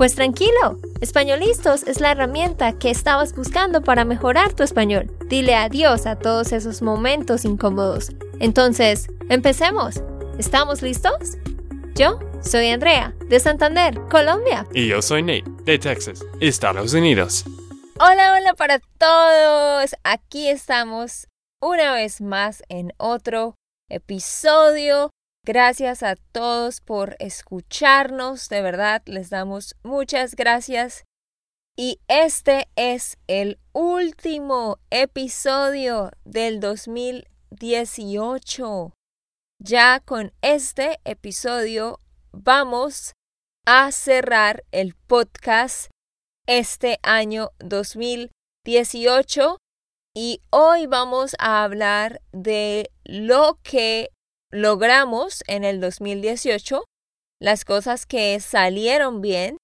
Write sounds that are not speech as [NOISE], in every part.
Pues tranquilo, Españolistos es la herramienta que estabas buscando para mejorar tu español. Dile adiós a todos esos momentos incómodos. Entonces, empecemos. ¿Estamos listos? Yo soy Andrea, de Santander, Colombia. Y yo soy Nate, de Texas, Estados Unidos. Hola, hola para todos. Aquí estamos una vez más en otro episodio Gracias a todos por escucharnos, de verdad les damos muchas gracias. Y este es el último episodio del 2018. Ya con este episodio vamos a cerrar el podcast este año 2018 y hoy vamos a hablar de lo que logramos en el 2018, las cosas que salieron bien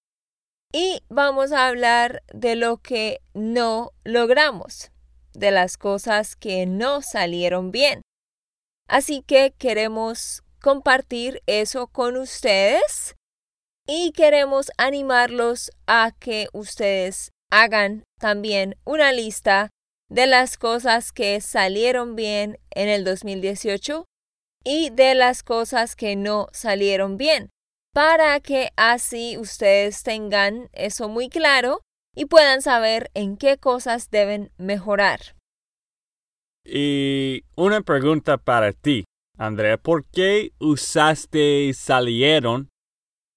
y vamos a hablar de lo que no logramos, de las cosas que no salieron bien. Así que queremos compartir eso con ustedes y queremos animarlos a que ustedes hagan también una lista de las cosas que salieron bien en el 2018 y de las cosas que no salieron bien, para que así ustedes tengan eso muy claro y puedan saber en qué cosas deben mejorar. Y una pregunta para ti, Andrea, ¿por qué usaste salieron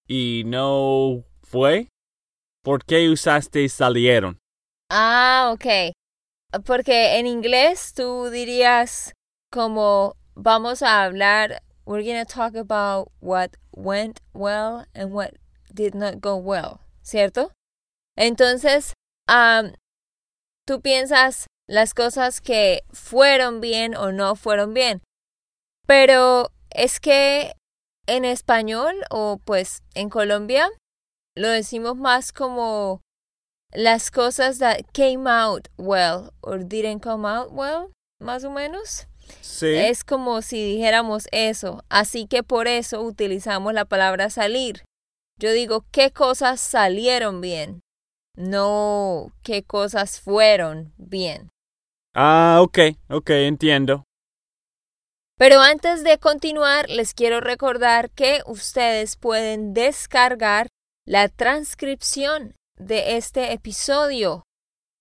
y no fue? ¿Por qué usaste salieron? Ah, ok. Porque en inglés tú dirías como vamos a hablar, we're going to talk about what went well and what did not go well, ¿cierto? Entonces, um, tú piensas las cosas que fueron bien o no fueron bien. Pero es que en español o pues en Colombia lo decimos más como las cosas that came out well or didn't come out well, más o menos. Es como si dijéramos eso, así que por eso utilizamos la palabra salir. Yo digo, ¿qué cosas salieron bien? No, ¿qué cosas fueron bien? Ah, ok, ok, entiendo. Pero antes de continuar, les quiero recordar que ustedes pueden descargar la transcripción de este episodio.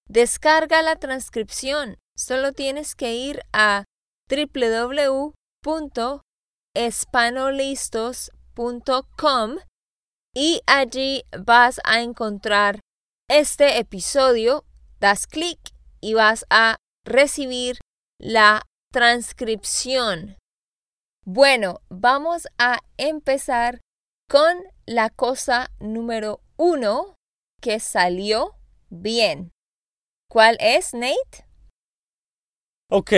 Descarga la transcripción. Solo tienes que ir a www.espanolistos.com y allí vas a encontrar este episodio, das clic y vas a recibir la transcripción. Bueno, vamos a empezar con la cosa número uno que salió bien. ¿Cuál es, Nate? Ok,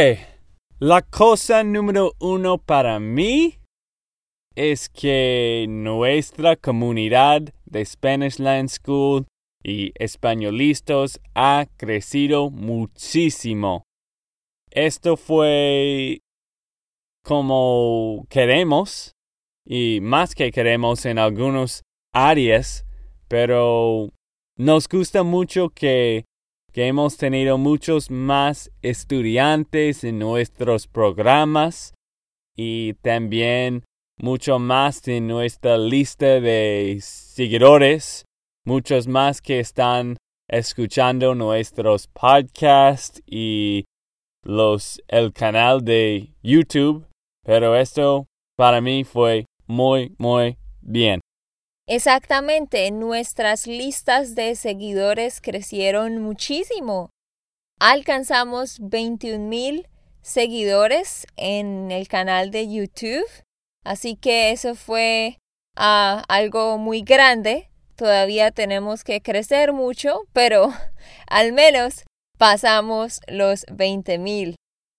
la cosa número uno para mí es que nuestra comunidad de Spanish Land School y españolistas ha crecido muchísimo. Esto fue como queremos y más que queremos en algunas áreas, pero nos gusta mucho que que hemos tenido muchos más estudiantes en nuestros programas y también mucho más en nuestra lista de seguidores, muchos más que están escuchando nuestros podcasts y los el canal de YouTube, pero esto para mí fue muy muy bien. Exactamente, nuestras listas de seguidores crecieron muchísimo. Alcanzamos 21 mil seguidores en el canal de YouTube, así que eso fue ah, algo muy grande. Todavía tenemos que crecer mucho, pero [LAUGHS] al menos pasamos los 20 mil.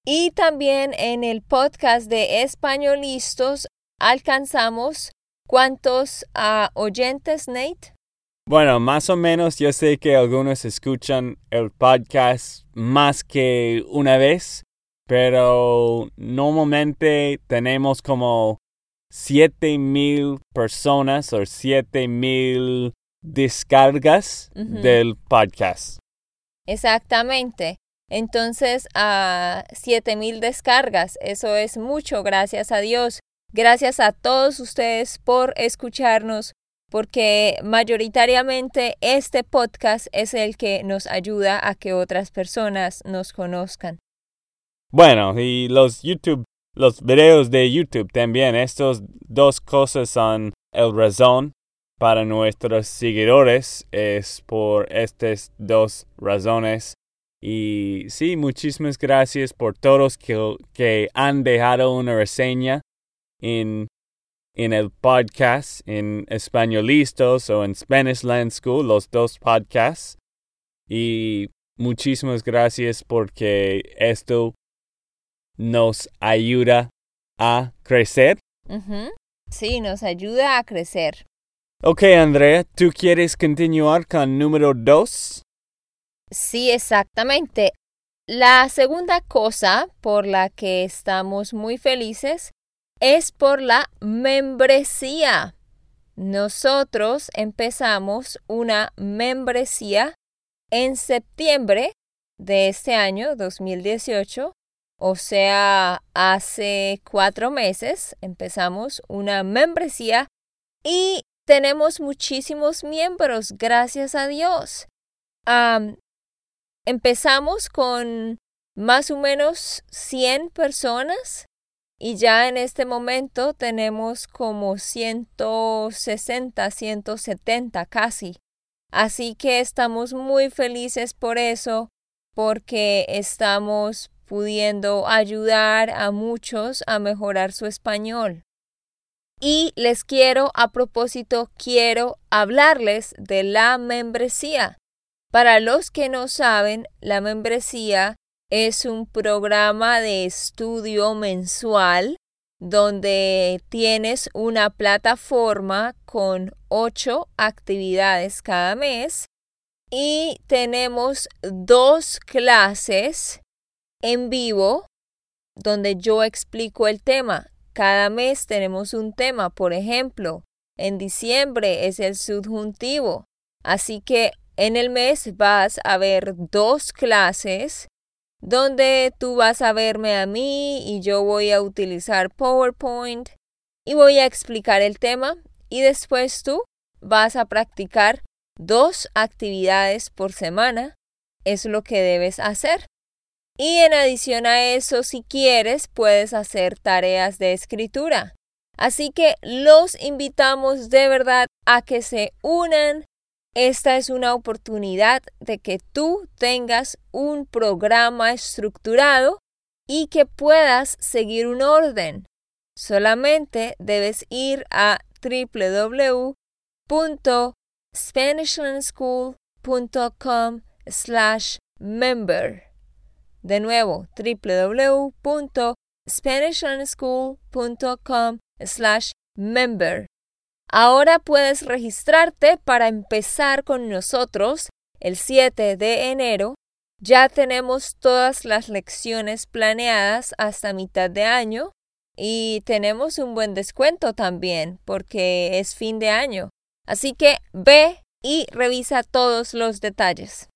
Y también en el podcast de Españolistas alcanzamos cuántos ah, oyentes, Nate? Bueno, más o menos yo sé que algunos escuchan el podcast más que una vez, pero normalmente tenemos como siete mil personas o siete mil descargas del podcast. Exactamente. Entonces, a siete mil descargas, eso es mucho, gracias a Dios. Gracias a todos ustedes por escucharnos, porque mayoritariamente este podcast es el que nos ayuda a que otras personas nos conozcan. Bueno, y los YouTube, los videos de YouTube también, estas dos cosas son el razón para nuestros seguidores, es por estas dos razones. Y sí, muchísimas gracias por todos que, que han dejado una reseña en, en el podcast, en Españolistas o en Spanish Land School, los dos podcasts. Y muchísimas gracias porque esto nos ayuda a crecer. Sí, nos ayuda a crecer. Ok, Andrea, ¿tú quieres continuar con número dos? Sí, exactamente. La segunda cosa por la que estamos muy felices es por la membresía. Nosotros empezamos una membresía en septiembre de este año 2018 o sea, hace cuatro meses empezamos una membresía y tenemos muchísimos miembros, gracias a Dios. empezamos con más o menos 100 personas y ya en este momento tenemos como 160, 170 casi. Así que estamos muy felices por eso, porque estamos pudiendo ayudar a muchos a mejorar su español. Y les quiero, a propósito, quiero hablarles de la membresía. Para los que no saben, la membresía es un programa de estudio mensual donde tienes una plataforma con ocho actividades cada mes y tenemos dos clases en vivo donde yo explico el tema. Cada mes tenemos un tema, por ejemplo, en diciembre es el subjuntivo. Así que en el mes vas a ver dos clases donde tú vas a verme a mí y yo voy a utilizar PowerPoint y voy a explicar el tema y después tú vas a practicar dos actividades por semana. Es lo que debes hacer. Y en adición a eso, si quieres, puedes hacer tareas de escritura. Así que los invitamos de verdad a que se unan. Esta es una oportunidad de que tú tengas un programa estructurado y que puedas seguir un orden. Solamente debes ir a www.spanishlandschool.com slash member. De nuevo, www.spanishlandschool.com slash member. Ahora puedes registrarte para empezar con nosotros el 7 de enero. Ya tenemos todas las lecciones planeadas hasta mitad de año y tenemos un buen descuento también porque es fin de año. Así que ve y revisa todos los detalles.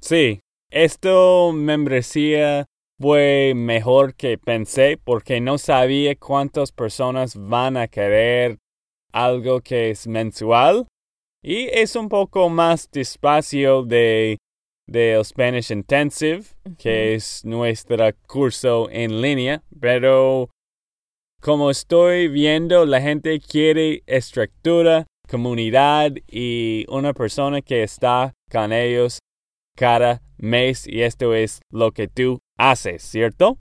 Sí, esto membresía fue mejor que pensé porque no sabía cuántas personas van a querer algo que es mensual y es un poco más despacio de del Spanish Intensive, que es nuestro curso en línea, pero como estoy viendo, la gente quiere estructura, comunidad y una persona que está con ellos cada mes y esto es lo que tú haces, ¿cierto?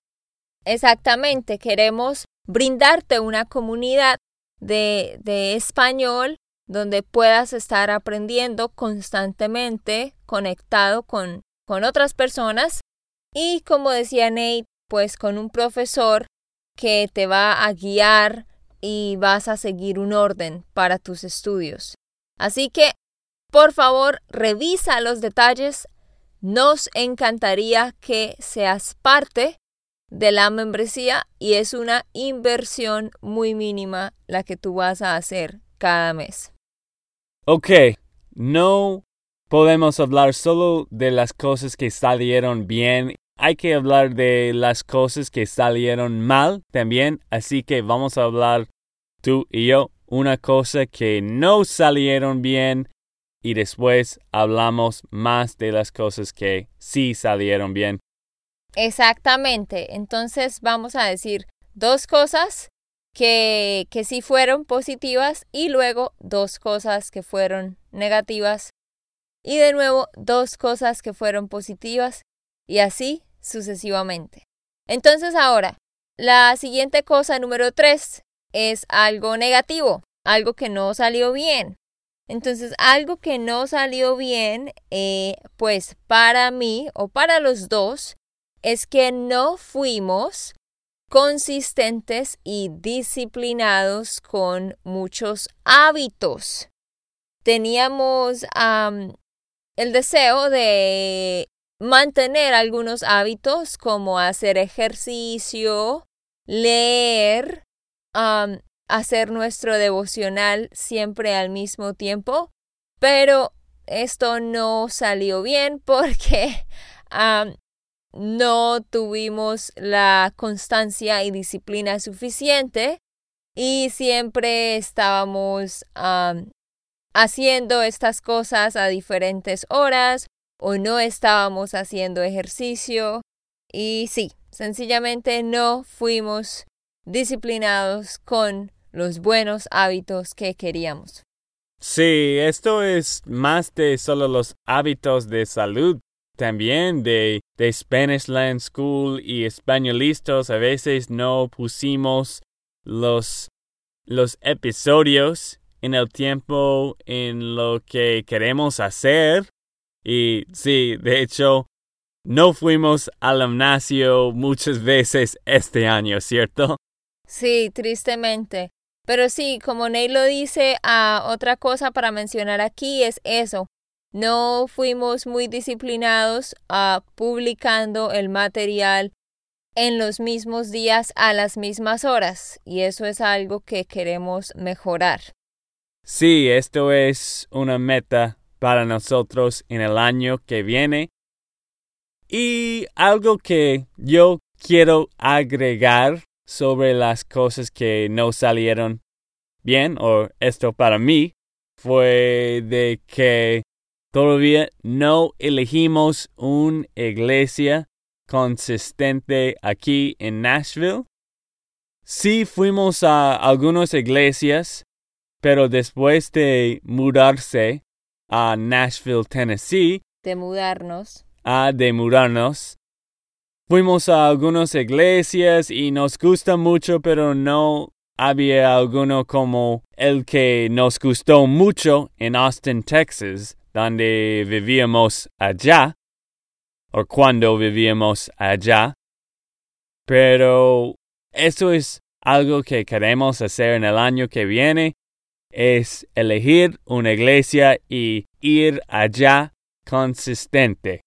Exactamente, queremos brindarte una comunidad de, español donde puedas estar aprendiendo constantemente, conectado con, con otras personas. Y como decía Nate, pues con un profesor que te va a guiar y vas a seguir un orden para tus estudios. Así que, por favor, revisa los detalles. Nos encantaría que seas parte de la membresía y es una inversión muy mínima la que tú vas a hacer cada mes. Ok, no podemos hablar solo de las cosas que salieron bien, hay que hablar de las cosas que salieron mal también, así que vamos a hablar tú y yo una cosa que no salieron bien y después hablamos más de las cosas que sí salieron bien. Exactamente, entonces vamos a decir dos cosas que, que sí fueron positivas y luego dos cosas que fueron negativas y de nuevo dos cosas que fueron positivas y así sucesivamente. Entonces ahora, la siguiente cosa número tres es algo negativo, algo que no salió bien. Entonces, algo que no salió bien, eh, pues para mí o para los dos, es que no fuimos consistentes y disciplinados con muchos hábitos. Teníamos el deseo de mantener algunos hábitos como hacer ejercicio, leer, hacer nuestro devocional siempre al mismo tiempo, pero esto no salió bien porque no tuvimos la constancia y disciplina suficiente y siempre estábamos haciendo estas cosas a diferentes horas o no estábamos haciendo ejercicio y sí, sencillamente no fuimos disciplinados con los buenos hábitos que queríamos. Sí, esto es más de solo los hábitos de salud, también de, de Spanish Land School y españolistas. A veces no pusimos los, los episodios en el tiempo en lo que queremos hacer y sí, de hecho, no fuimos al gimnasio muchas veces este año, ¿cierto? Sí, tristemente. Pero sí, como Ney lo dice, ah, otra cosa para mencionar aquí es eso. No fuimos muy disciplinados a ah, publicando el material en los mismos días a las mismas horas y eso es algo que queremos mejorar. Sí, esto es una meta para nosotros en el año que viene. Y algo que yo quiero agregar sobre las cosas que no salieron bien, o esto para mí, fue de que todavía no elegimos una iglesia consistente aquí en Nashville. Sí fuimos a algunas iglesias, pero después de mudarse a Nashville, Tennessee. De mudarnos. A de mudarnos. Fuimos a algunas iglesias y nos gusta mucho, pero no había alguno como el que nos gustó mucho en Austin, Texas, donde vivíamos allá, o cuando vivíamos allá. Pero eso es algo que queremos hacer en el año que viene es elegir una iglesia y ir allá consistente.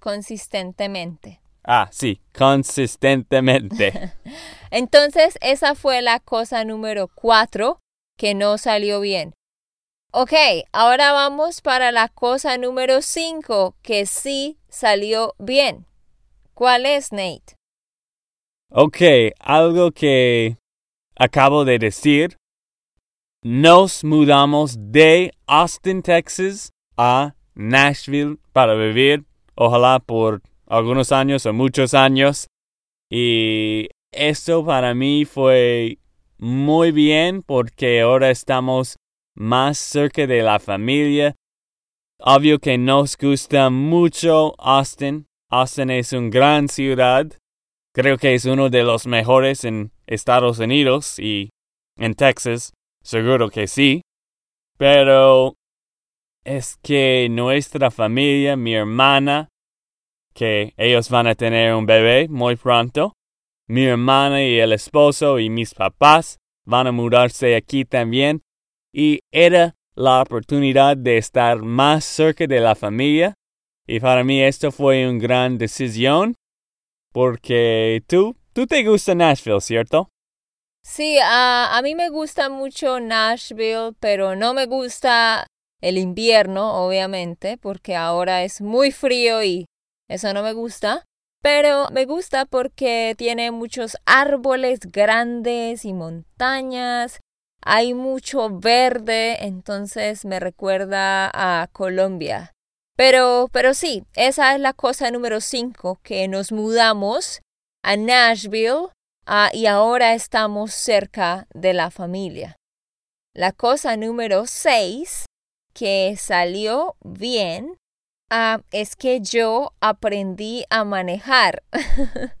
Consistentemente. Ah, sí, consistentemente. [LAUGHS] Entonces, esa fue la cosa número cuatro que no salió bien. Ok, ahora vamos para la cosa número cinco que sí salió bien. ¿Cuál es, Nate? Ok, algo que acabo de decir nos mudamos de Austin, Texas a Nashville para vivir, ojalá por algunos años o muchos años. Y esto para mí fue muy bien porque ahora estamos más cerca de la familia. Obvio que nos gusta mucho Austin. Austin es una gran ciudad. Creo que es uno de los mejores en Estados Unidos y en Texas. Seguro que sí. Pero es que nuestra familia, mi hermana, que ellos van a tener un bebé muy pronto. Mi hermana y el esposo y mis papás van a mudarse aquí también. Y era la oportunidad de estar más cerca de la familia. Y para mí esto fue una gran decisión. Porque tú, tú te gusta Nashville, ¿cierto? Sí, a mí me gusta mucho Nashville, pero no me gusta el invierno, obviamente, porque ahora es muy frío y eso no me gusta. Pero me gusta porque tiene muchos árboles grandes y montañas. Hay mucho verde, entonces me recuerda a Colombia. Pero, pero sí, esa es la cosa número 5, que nos mudamos a Nashville ah, y ahora estamos cerca de la familia. La cosa número 6, que salió bien, Ah, es que yo aprendí a manejar. [LAUGHS]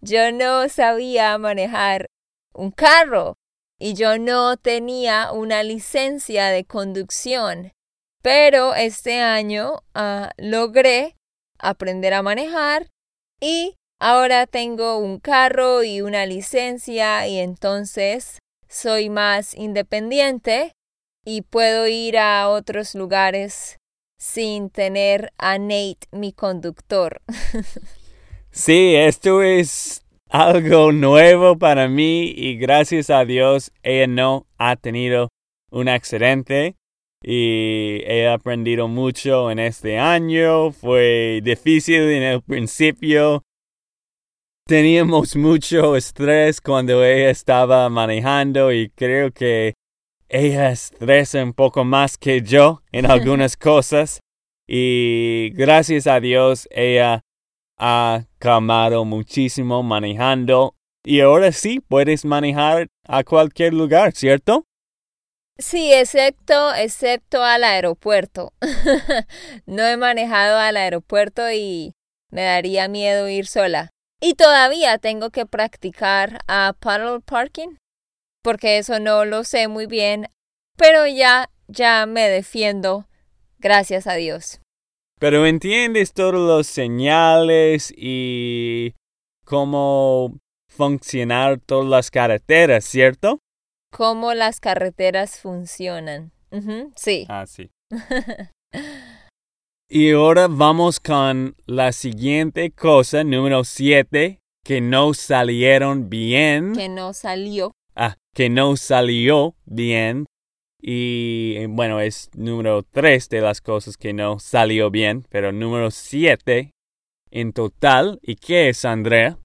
yo no sabía manejar un carro y yo no tenía una licencia de conducción. Pero este año ah, logré aprender a manejar y ahora tengo un carro y una licencia y entonces soy más independiente y puedo ir a otros lugares sin tener a Nate, mi conductor. [LAUGHS] sí, esto es algo nuevo para mí y gracias a Dios ella no ha tenido un accidente y he aprendido mucho en este año. Fue difícil en el principio. Teníamos mucho estrés cuando ella estaba manejando y creo que ella estresa un poco más que yo en [LAUGHS] algunas cosas y gracias a Dios ella ha calmado muchísimo manejando y ahora sí puedes manejar a cualquier lugar, ¿cierto? Sí, excepto, excepto al aeropuerto. [LAUGHS] no he manejado al aeropuerto y me daría miedo ir sola. Y todavía tengo que practicar a paddle parking porque eso no lo sé muy bien, pero ya, ya me defiendo, gracias a Dios. Pero entiendes todos los señales y cómo funcionar todas las carreteras, ¿cierto? Cómo las carreteras funcionan. sí. Ah, sí. y ahora vamos con la siguiente cosa, número siete, que no salieron bien. Que no salió ah, que no salió bien. Y eh, bueno, es número tres de las cosas que no salió bien, pero número siete en total. ¿Y qué es, Andrea?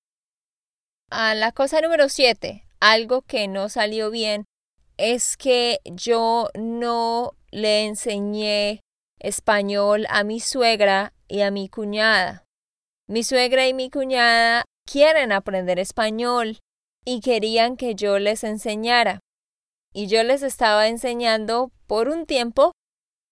Ah, la cosa número siete, algo que no salió bien, es que yo no le enseñé español a mi suegra y a mi cuñada. Mi suegra y mi cuñada quieren aprender español, y querían que yo les enseñara. Y yo les estaba enseñando por un tiempo,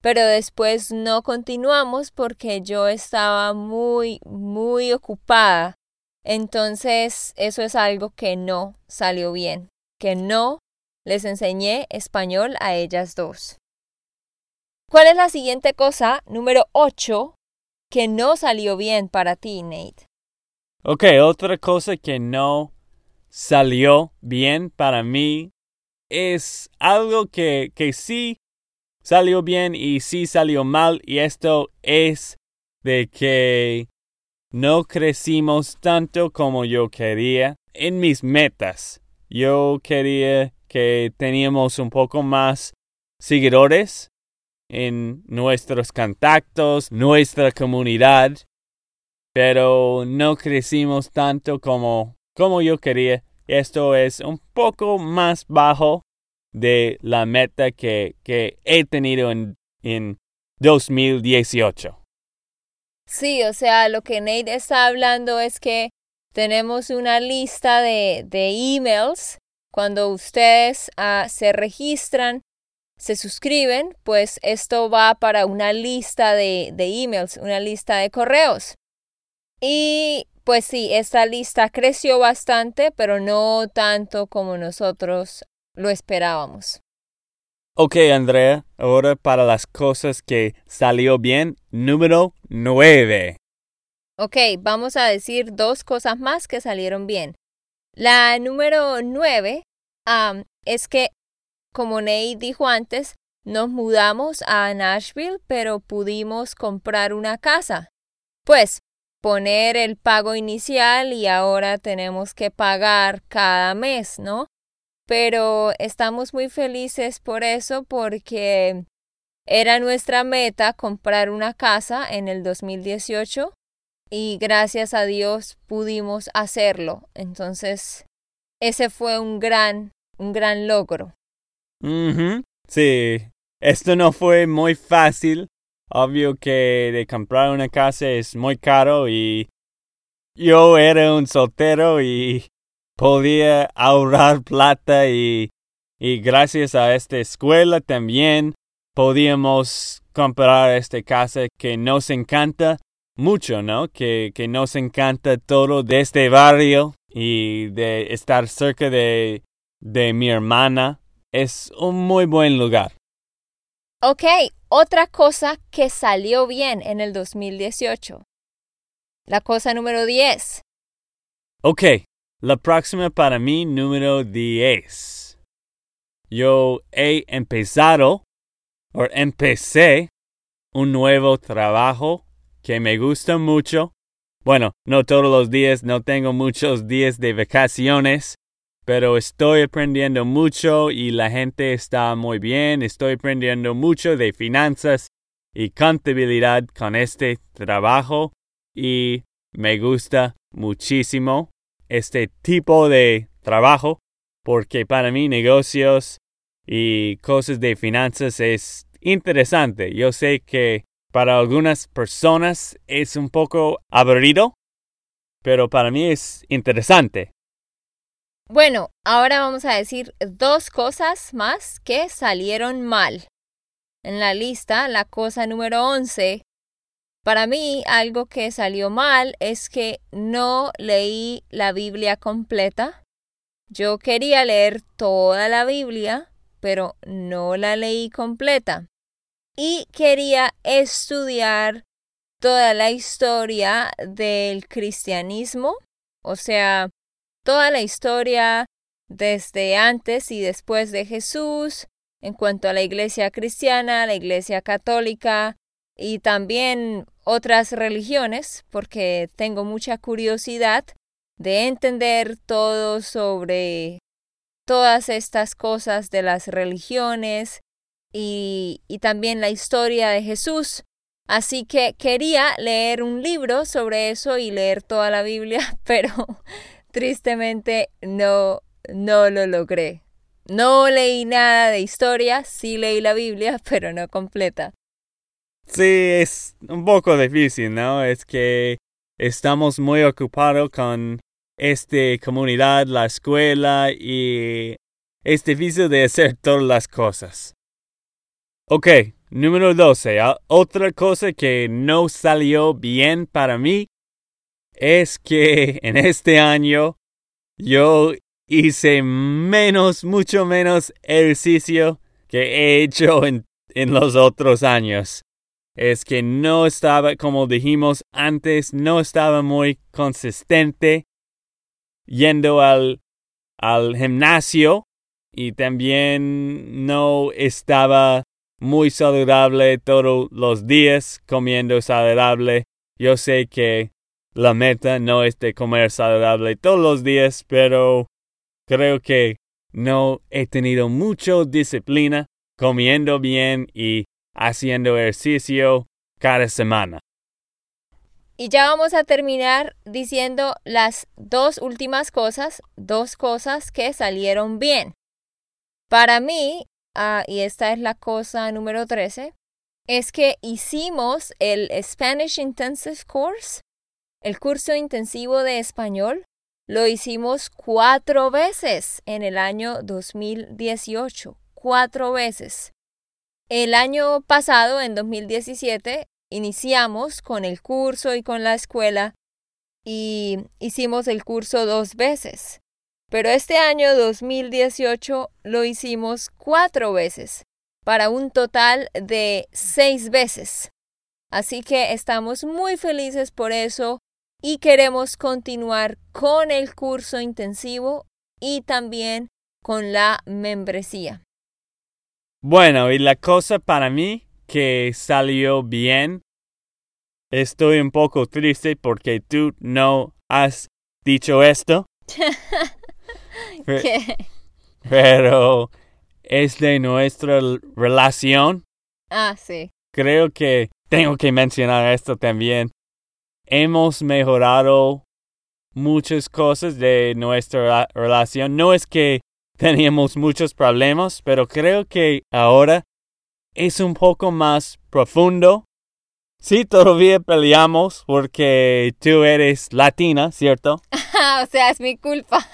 pero después no continuamos porque yo estaba muy, muy ocupada. Entonces eso es algo que no salió bien, que no les enseñé español a ellas dos. ¿Cuál es la siguiente cosa, número 8, que no salió bien para ti, Nate? Ok, otra cosa que no salió bien para mí es algo que, que sí salió bien y sí salió mal y esto es de que no crecimos tanto como yo quería en mis metas. Yo quería que teníamos un poco más seguidores en nuestros contactos, nuestra comunidad, pero no crecimos tanto como como yo quería. Esto es un poco más bajo de la meta que, que he tenido en, en 2018. Sí, o sea, lo que Nate está hablando es que tenemos una lista de, de emails. Cuando ustedes ah, se registran, se suscriben, pues esto va para una lista de, de emails, una lista de correos. Y pues sí, esta lista creció bastante, pero no tanto como nosotros lo esperábamos. Ok, Andrea, ahora para las cosas que salió bien, número 9. Ok, vamos a decir dos cosas más que salieron bien. La número nueve es que, como Ney dijo antes, nos mudamos a Nashville, pero pudimos comprar una casa. Pues poner el pago inicial y ahora tenemos que pagar cada mes, ¿no? Pero estamos muy felices por eso porque era nuestra meta comprar una casa en el 2018 y gracias a Dios pudimos hacerlo. Entonces, ese fue un gran, un gran logro. Sí, esto no fue muy fácil. Obvio que de comprar una casa es muy caro y yo era un soltero y podía ahorrar [LAUGHS] plata y, y gracias a esta escuela también podíamos comprar esta casa que nos encanta mucho, ¿no? Que, que nos encanta todo de este barrio y de estar cerca de, de mi hermana. Es un muy buen lugar. Ok, otra cosa que salió bien en el 2018. La cosa número 10. Ok, la próxima para mí número 10. Yo he empezado, o empecé, un nuevo trabajo que me gusta mucho. Bueno, no todos los días, no tengo muchos días de vacaciones, pero estoy aprendiendo mucho y la gente está muy bien. Estoy aprendiendo mucho de finanzas y contabilidad con este trabajo y me gusta muchísimo este tipo de trabajo porque para mí negocios y cosas de finanzas es interesante. Yo sé que para algunas personas es un poco aburrido, pero para mí es interesante. Bueno, ahora vamos a decir dos cosas más que salieron mal. En la lista, la cosa número 11. Para mí, algo que salió mal es que no leí la Biblia completa. Yo quería leer toda la Biblia, pero no la leí completa y quería estudiar toda la historia del cristianismo, o sea, toda la historia desde antes y después de Jesús, en cuanto a la iglesia cristiana, la iglesia católica y también otras religiones, porque tengo mucha curiosidad de entender todo sobre todas estas cosas de las religiones y, también la historia de Jesús. Así que quería leer un libro sobre eso y leer toda la Biblia, [LAUGHS] pero tristemente no, no lo logré. No leí nada de historia, sí leí la Biblia, [LAUGHS] pero no completa. Sí, es un poco difícil, ¿no? Es que estamos muy ocupados con esta comunidad, la escuela, y es difícil de hacer todas las cosas. Ok, número 12. Ah, otra cosa que no salió bien para mí es que [LAUGHS] en este año yo hice menos, mucho menos ejercicio que he hecho en, en los otros años. Es que no estaba, como dijimos antes, no estaba muy consistente yendo al, al gimnasio y también no estaba muy saludable todos los días, comiendo saludable. Yo sé que la meta no es de comer saludable todos los días, pero creo que no he tenido mucha disciplina comiendo bien y haciendo ejercicio cada semana. Y ya vamos a terminar diciendo las dos últimas cosas, dos cosas que salieron bien. Para mí, Ah, y esta es la cosa número 13, es que hicimos el Spanish Intensive Course, el curso intensivo de español, lo hicimos cuatro veces en el año 2018, cuatro veces. El año pasado, en 2017, iniciamos con el curso y con la escuela y hicimos el curso dos veces. Pero este año 2018 lo hicimos cuatro veces, para un total de seis veces. Así que estamos muy felices por eso y queremos continuar con el curso intensivo y también con la membresía. Bueno, y la cosa para mí que salió bien, estoy un poco triste porque tú no has dicho esto. [LAUGHS] ¿Qué? Pero es de nuestra relación. Ah, sí. Creo que tengo que mencionar esto también. Hemos mejorado muchas cosas de nuestra relación. No es que [LAUGHS] teníamos muchos problemas, pero creo que ahora es un poco más profundo. Sí, todavía peleamos porque tú eres latina, ¿cierto? [LAUGHS] o sea, es mi culpa.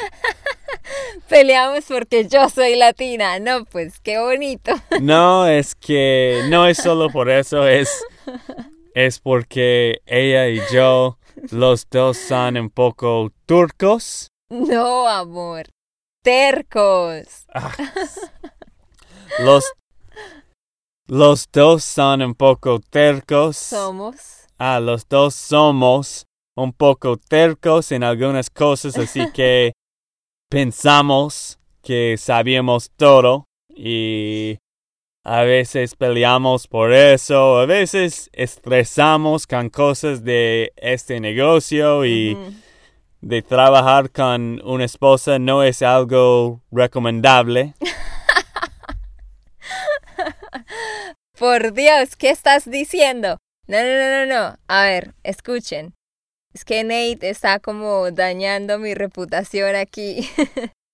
[LAUGHS] Peleamos porque yo soy latina. No, pues qué bonito. no, es que no es solo por eso, es, es porque ella y yo, los dos son un poco turcos. No, amor tercos. Ah. Los, los dos son un poco tercos. Somos. Ah, los dos somos un poco tercos en algunas cosas, así [LAUGHS] que pensamos que sabíamos todo y a veces peleamos por eso, a veces estresamos con cosas de este negocio y de trabajar con una esposa no es algo recomendable. [LAUGHS] Por Dios, ¿qué estás diciendo? No, no, no, no, no. A ver, escuchen. Es que Nate está como dañando mi reputación aquí.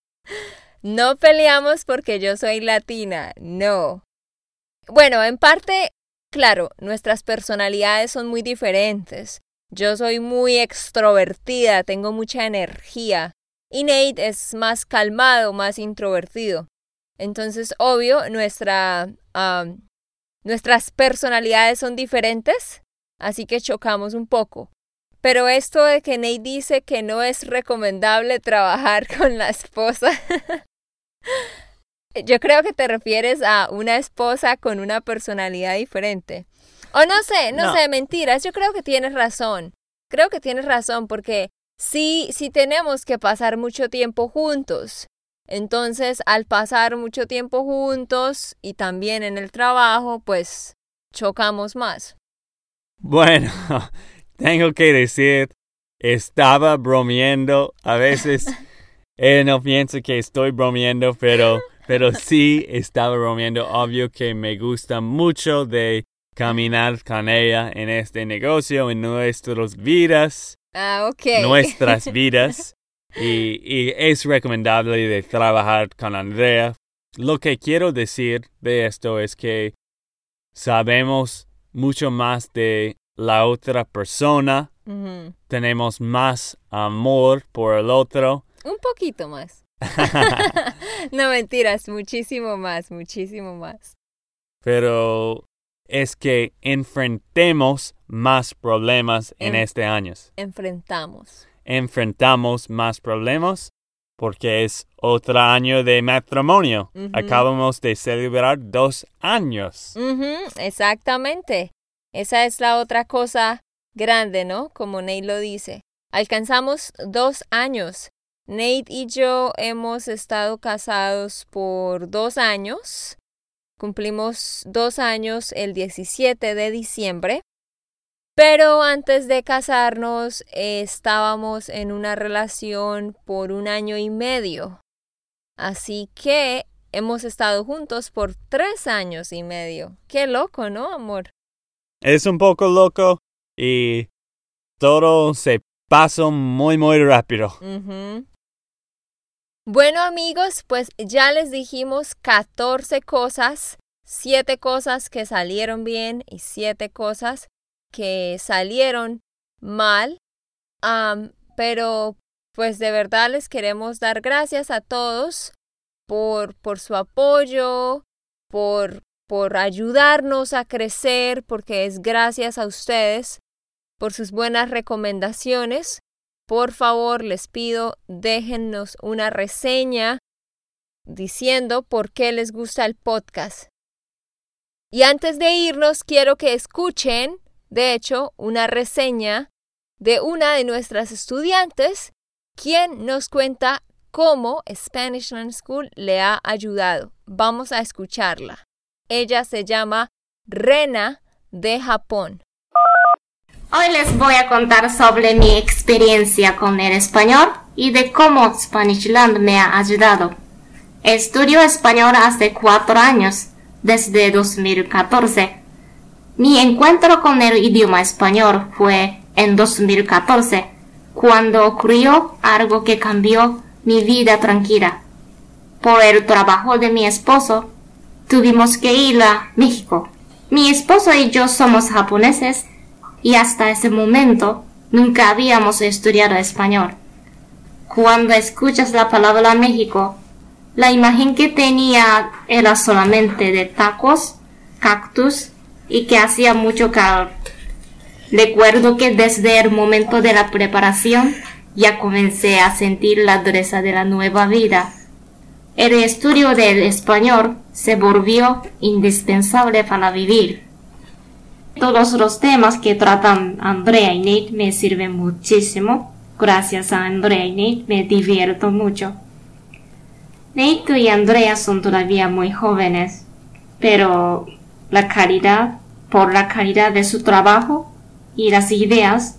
[LAUGHS] no peleamos porque yo soy latina, no. Bueno, en parte, claro, nuestras personalidades son muy diferentes. Yo soy muy extrovertida, tengo mucha energía. Y Nate es más calmado, más introvertido. Entonces, obvio, nuestra, nuestras personalidades son diferentes, así que chocamos un poco. Pero esto de que Nate dice que no es recomendable [LAUGHS] trabajar con la esposa, yo creo que te refieres a una esposa con una personalidad diferente. O no sé, no, sé, mentiras. Yo creo que tienes razón. Creo que tienes razón porque sí, sí tenemos que pasar mucho tiempo juntos. Entonces, al pasar mucho tiempo juntos y también en el trabajo, pues chocamos más. Bueno, [LAUGHS] tengo que decir, estaba bromeando. A veces él [LAUGHS] no piensa que estoy bromeando, pero, pero sí estaba bromeando. Obvio que me gusta mucho de caminar con ella en este negocio, en nuestras vidas. Ah, ok. Nuestras [LAUGHS] vidas. y, y es recomendable de trabajar con Andrea. Lo que quiero decir de esto es que sabemos mucho más de la otra persona. Tenemos más amor por el otro. Un poquito más. [LAUGHS] no mentiras, muchísimo más, muchísimo más. Pero es que enfrentemos más problemas en, este año. Enfrentamos. Enfrentamos más problemas porque es otro año de matrimonio. Acabamos de celebrar dos años. Exactamente. Esa es la otra cosa grande, ¿no? Como Nate lo dice. Alcanzamos dos años. Nate y yo hemos estado casados por dos años Cumplimos dos años el 17 de diciembre. Pero antes de casarnos estábamos en una relación por un año y medio. Así que hemos estado juntos por tres años y medio. Qué loco, ¿no, amor? Es un poco loco y todo se pasó muy, muy rápido. Bueno amigos, pues ya les dijimos 14 cosas, 7 cosas que salieron bien y 7 cosas que salieron mal. pero pues de verdad les queremos dar gracias a todos por, por su apoyo, por, por ayudarnos a crecer, porque es gracias a ustedes, por sus buenas recomendaciones. Por favor, les pido, déjennos una reseña diciendo por qué les gusta el podcast. Y antes de irnos, quiero que escuchen, de hecho, una reseña de una de nuestras estudiantes, quien nos cuenta cómo Spanish Learn School le ha ayudado. Vamos a escucharla. Ella se llama Rena de Japón. Hoy les voy a contar sobre mi experiencia con el español y de cómo Spanishland me ha ayudado. Estudio español hace cuatro años, desde 2014. Mi encuentro con el idioma español fue en 2014, cuando ocurrió algo que cambió mi vida tranquila. Por el trabajo de mi esposo, tuvimos que ir a México. Mi esposo y yo somos japoneses y hasta ese momento nunca habíamos estudiado español. Cuando escuchas la palabra México, la imagen que tenía era solamente de tacos, cactus y que hacía mucho calor. Recuerdo que desde el momento de la preparación ya comencé a sentir la dureza de la nueva vida. El estudio del español se volvió indispensable para vivir. Todos los temas que tratan Andrea y Nate me sirven muchísimo. Gracias a Andrea y Nate me divierto mucho. Nate y Andrea son todavía muy jóvenes, pero la calidad, por la calidad de su trabajo y las ideas,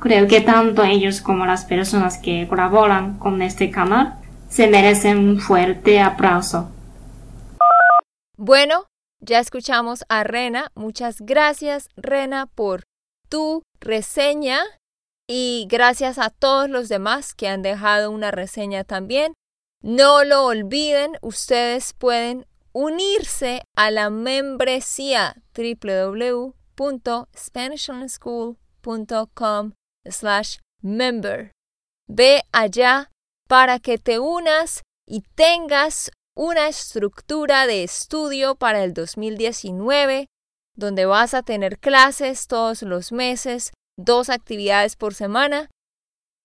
creo que tanto ellos como las personas que colaboran con este canal se merecen un fuerte aplauso. Bueno, ya escuchamos a Rena. Muchas gracias, Rena, por tu reseña. Y gracias a todos los demás que han dejado una reseña también. No lo olviden, ustedes pueden unirse a la membresía www.spanishonschool.com slash member. Ve allá para que te unas y tengas una estructura de estudio para el 2019, donde vas a tener clases todos los meses, dos actividades por semana.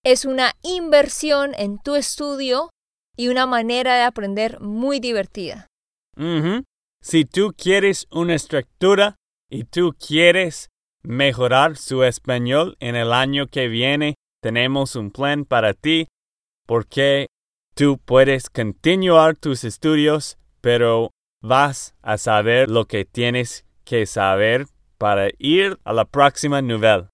Es una inversión en tu estudio y una manera de aprender muy divertida. Si tú quieres una estructura y tú quieres mejorar su español en el año que viene, tenemos un plan para ti porque Tú puedes continuar tus estudios, pero vas a saber lo que tienes que saber para ir a la próxima nivel.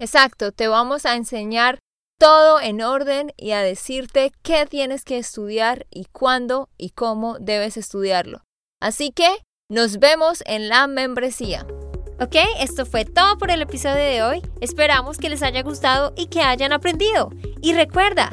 Exacto, te vamos a enseñar todo en orden y a decirte qué tienes que estudiar y cuándo y cómo debes estudiarlo. Así que nos vemos en la membresía. Ok, esto fue todo por el episodio de hoy. Esperamos que les haya gustado y que hayan aprendido. Y recuerda,